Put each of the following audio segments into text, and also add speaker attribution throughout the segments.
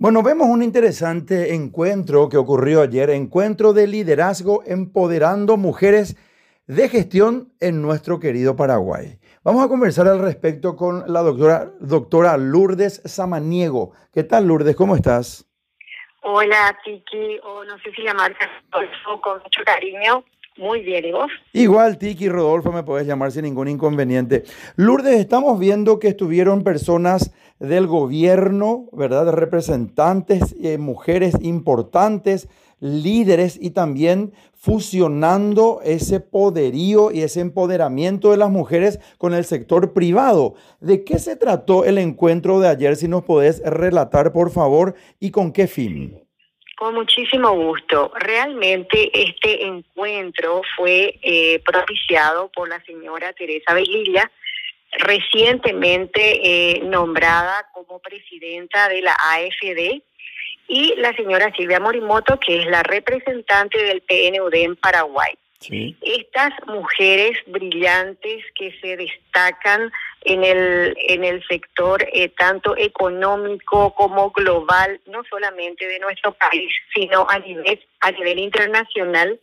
Speaker 1: Bueno, vemos un interesante encuentro que ocurrió ayer, encuentro de liderazgo empoderando mujeres de gestión en nuestro querido Paraguay. Vamos a conversar al respecto con la doctora, doctora Lourdes Samaniego. ¿Qué tal, Lourdes? ¿Cómo estás?
Speaker 2: Hola, Tiki, o no sé si llamarte con mucho cariño. Muy bien, ¿y?
Speaker 1: Igual, Tiki Rodolfo, me podés llamar sin ningún inconveniente. Lourdes, estamos viendo que estuvieron personas del gobierno, ¿verdad? Representantes, eh, mujeres importantes, líderes y también fusionando ese poderío y ese empoderamiento de las mujeres con el sector privado. ¿De qué se trató el encuentro de ayer? Si nos podés relatar, por favor, y con qué fin.
Speaker 2: Con muchísimo gusto. Realmente este encuentro fue eh, propiciado por la señora Teresa Velilla, recientemente eh, nombrada como presidenta de la AFD, y la señora Silvia Morimoto, que es la representante del PNUD en Paraguay. Estas mujeres brillantes que se destacan en el, en el sector eh, tanto económico como global, no solamente de nuestro país, sino a nivel, a nivel internacional,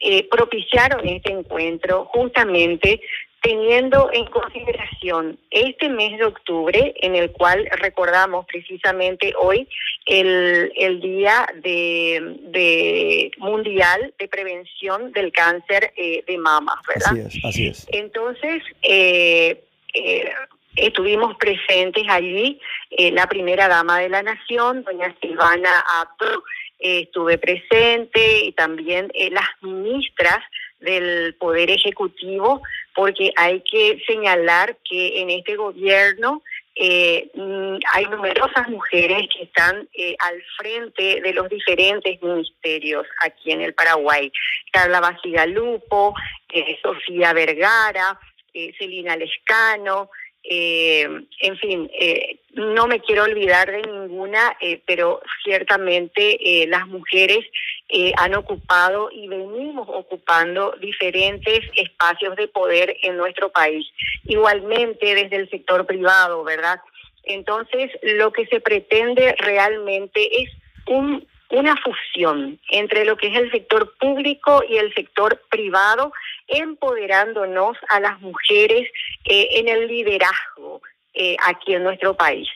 Speaker 2: eh, propiciaron este encuentro justamente teniendo en consideración este mes de octubre, en el cual recordamos precisamente hoy el, el Día de, de, Mundial de Prevención del Cáncer eh, de Mama, ¿verdad?
Speaker 1: Así es, así es.
Speaker 2: Entonces, eh, eh, estuvimos presentes allí, la primera dama de la nación, doña Silvana Apro, estuve presente y también las ministras del Poder Ejecutivo, porque hay que señalar que en este gobierno eh, mm, hay numerosas mujeres que están eh, al frente de los diferentes ministerios aquí en el Paraguay. Carla Basigalupo, eh, Sofía Vergara, Celina Lescano, eh, en fin, eh, no me quiero olvidar de ninguna, eh, pero ciertamente eh, las mujeres han ocupado y venimos ocupando diferentes espacios de poder en nuestro país. Igualmente desde el sector privado, ¿verdad? Entonces, lo que se pretende realmente es un una fusión entre lo que es el sector público y el sector privado, empoderándonos a las mujeres eh, en el liderazgo eh, aquí en nuestro país.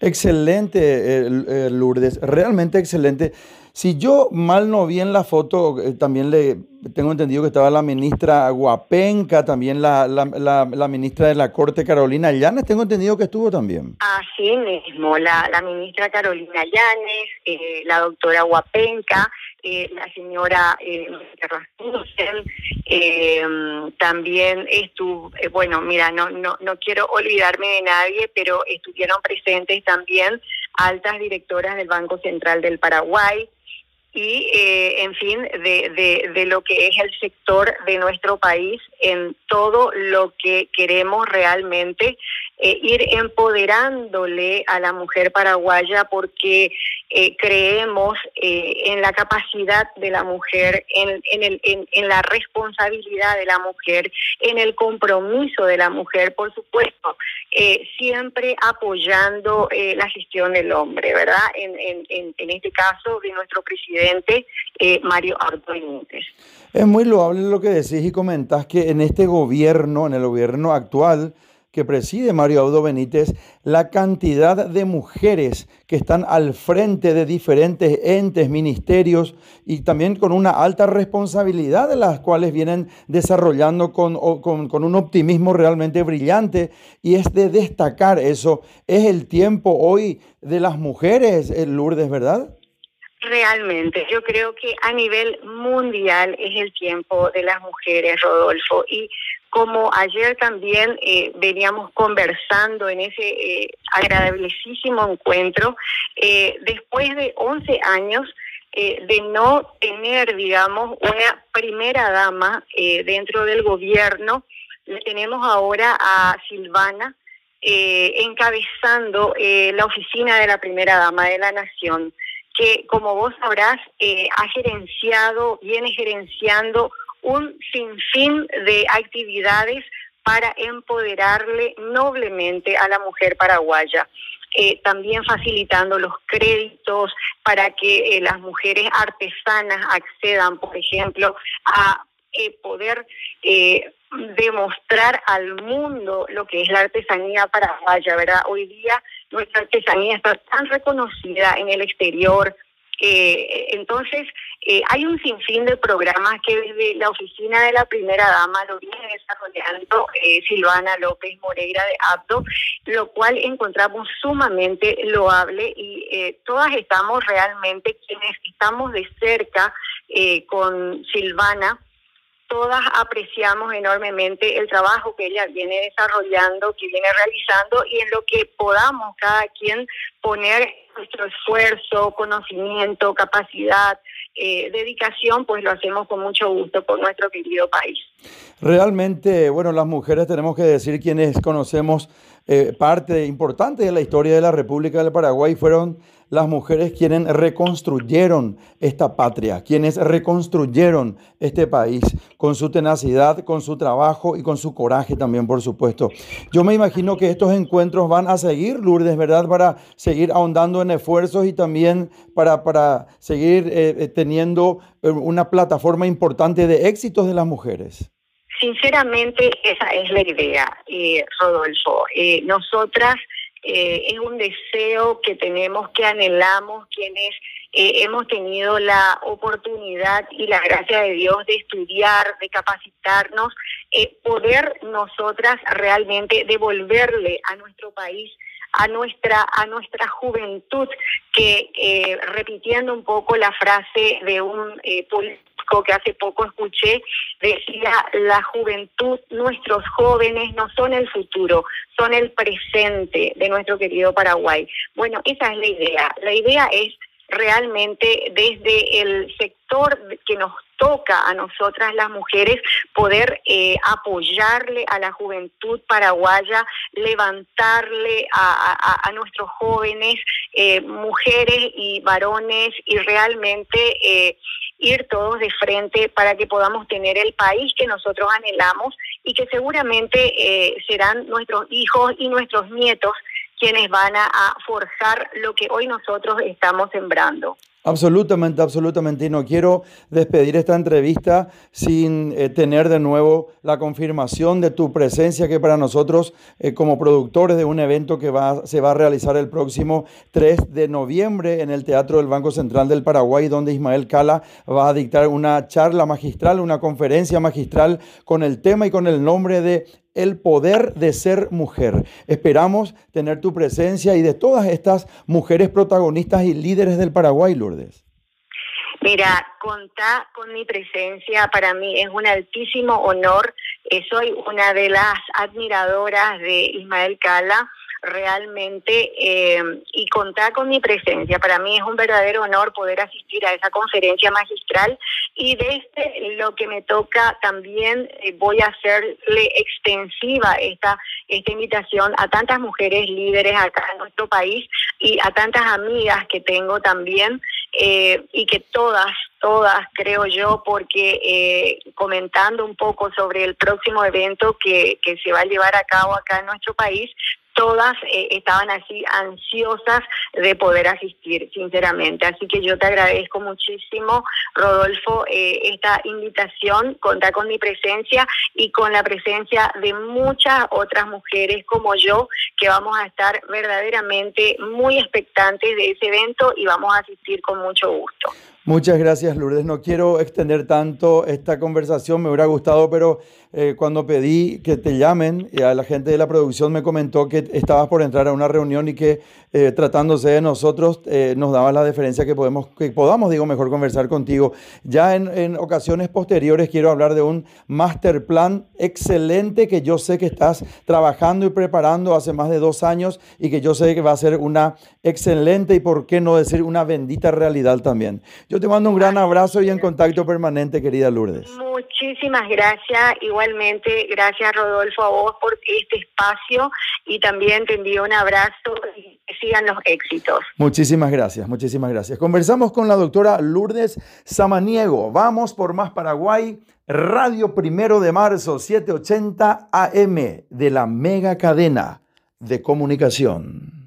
Speaker 1: Excelente, eh, Lourdes, realmente excelente. Si yo mal no vi en la foto, eh, también le tengo entendido que estaba la ministra Guapenca, también la, la, ministra de la Corte Carolina Llanes, tengo entendido que estuvo también.
Speaker 2: Así mismo, la, ministra Carolina Llanes, eh, la doctora Guapenca, eh, la señora eh, también estuvo, bueno, mira, no, no, no quiero olvidarme de nadie, pero estuvieron presentes también altas directoras del Banco Central del Paraguay, y, eh, en fin, de, de, lo que es el sector de nuestro país en todo lo que queremos realmente eh, ir empoderándole a la mujer paraguaya porque eh, creemos eh, en la capacidad de la mujer, en, en, el, en, en, la responsabilidad de la mujer, en el compromiso de la mujer, por supuesto, siempre apoyando la gestión del hombre, ¿verdad? En, en, en, este caso de nuestro presidente Mario Arto
Speaker 1: Es muy loable lo que decís y comentás que en este gobierno, en el gobierno actual, que preside Mario Audo Benítez, la cantidad de mujeres que están al frente de diferentes entes, ministerios y también con una alta responsabilidad de las cuales vienen desarrollando con, con, un optimismo realmente brillante y es de destacar eso. Es el tiempo hoy de las mujeres, eh, Lourdes, ¿verdad?
Speaker 2: Realmente, yo creo que a nivel mundial es el tiempo de las mujeres, Rodolfo, y como ayer también eh, veníamos conversando en ese eh, encuentro, eh, después de 11 años eh, de no tener, digamos, una primera dama dentro del gobierno, tenemos ahora a Silvana encabezando la oficina de la primera dama de la nación que como vos sabrás ha gerenciado, viene gerenciando un sinfín de actividades para empoderarle noblemente a la mujer paraguaya. eh, también facilitando los créditos para que las mujeres artesanas accedan, por ejemplo, a poder demostrar al mundo lo que es la artesanía paraguaya, ¿verdad? Hoy día nuestra artesanía está tan reconocida en el exterior. Eh, entonces, eh, hay un sinfín de programas que desde la oficina de la primera dama lo viene desarrollando eh, Silvana López Moreira de Apto, lo cual encontramos sumamente loable y todas estamos realmente quienes estamos de cerca con Silvana todas apreciamos enormemente el trabajo que ella viene desarrollando, que viene realizando y en lo que podamos cada quien poner nuestro esfuerzo, conocimiento, capacidad, eh, dedicación, pues lo hacemos con mucho gusto por nuestro querido país.
Speaker 1: Realmente, bueno, las mujeres tenemos que decir quienes conocemos eh, parte importante de la historia de la República del Paraguay fueron las mujeres quienes reconstruyeron esta patria, quienes reconstruyeron este país con su tenacidad, con su trabajo y con su coraje también, por supuesto. Yo me imagino que estos encuentros van a seguir, Lourdes, ¿verdad? Para seguir ahondando en esfuerzos y también para, para seguir eh, eh, teniendo una plataforma importante de éxitos de las mujeres.
Speaker 2: Sinceramente, esa es la idea, eh, Rodolfo. Eh, nosotras eh, es un deseo que tenemos, que anhelamos, quienes hemos tenido la oportunidad y la gracia de Dios de estudiar, de capacitarnos, poder nosotras realmente devolverle a nuestro país a nuestra a nuestra juventud que repitiendo un poco la frase de un político que hace poco escuché, decía, la juventud, nuestros jóvenes no son el futuro, son el presente de nuestro querido Paraguay. Bueno, esa es la idea. La idea es realmente desde el sector que nos toca a nosotras las mujeres poder eh, apoyarle a la juventud paraguaya, levantarle a, nuestros jóvenes, eh, mujeres y varones y realmente eh, ir todos de frente para que podamos tener el país que nosotros anhelamos y que seguramente serán nuestros hijos y nuestros nietos quienes van a forjar lo que hoy nosotros estamos sembrando.
Speaker 1: Absolutamente, absolutamente. Y no quiero despedir esta entrevista sin eh, tener de nuevo la confirmación de tu presencia, que para nosotros, eh, como productores de un evento que va, se va a realizar el próximo 3 de noviembre en el Teatro del Banco Central del Paraguay, donde Ismael Cala va a dictar una charla magistral, una conferencia magistral con el tema y con el nombre de el poder de ser mujer. Esperamos tener tu presencia y de todas estas mujeres protagonistas y líderes del Paraguay, Lourdes.
Speaker 2: Mira, contar con mi presencia para mí es un altísimo honor. Eh, soy una de las admiradoras de Ismael Cala realmente eh, y contar con mi presencia. Para mí es un verdadero honor poder asistir a esa conferencia magistral y desde lo que me toca también eh, voy a hacerle extensiva esta, esta invitación a tantas mujeres líderes acá en nuestro país y a tantas amigas que tengo también eh, y que todas, todas creo yo, porque comentando un poco sobre el próximo evento que, que se va a llevar a cabo acá en nuestro país, todas eh, estaban así ansiosas de poder asistir, sinceramente. Así que yo te agradezco muchísimo, Rodolfo, eh, esta invitación, contar con mi presencia y con la presencia de muchas otras mujeres como yo, que vamos a estar verdaderamente muy expectantes de ese evento y vamos a asistir con mucho gusto.
Speaker 1: Muchas gracias, Lourdes. No quiero extender tanto esta conversación, me hubiera gustado, pero eh, cuando pedí que te llamen, la gente de la producción me comentó que estabas por entrar a una reunión y que eh, tratándose de nosotros eh, nos daba la deferencia que, podemos, que podamos, digo, mejor conversar contigo. Ya en, en ocasiones posteriores quiero hablar de un master plan excelente que yo sé que estás trabajando y preparando hace más de dos años y que yo sé que va a ser una excelente y, por qué no decir, una bendita realidad también. Yo te mando un gran abrazo y en contacto permanente, querida Lourdes.
Speaker 2: Muchísimas gracias. Igualmente, gracias Rodolfo a vos por este espacio y también te envío un abrazo y que sigan los éxitos.
Speaker 1: Muchísimas gracias, muchísimas gracias. Conversamos con la doctora Lourdes Samaniego. Vamos por Más Paraguay, Radio Primero de Marzo, 780 AM de la mega cadena de comunicación.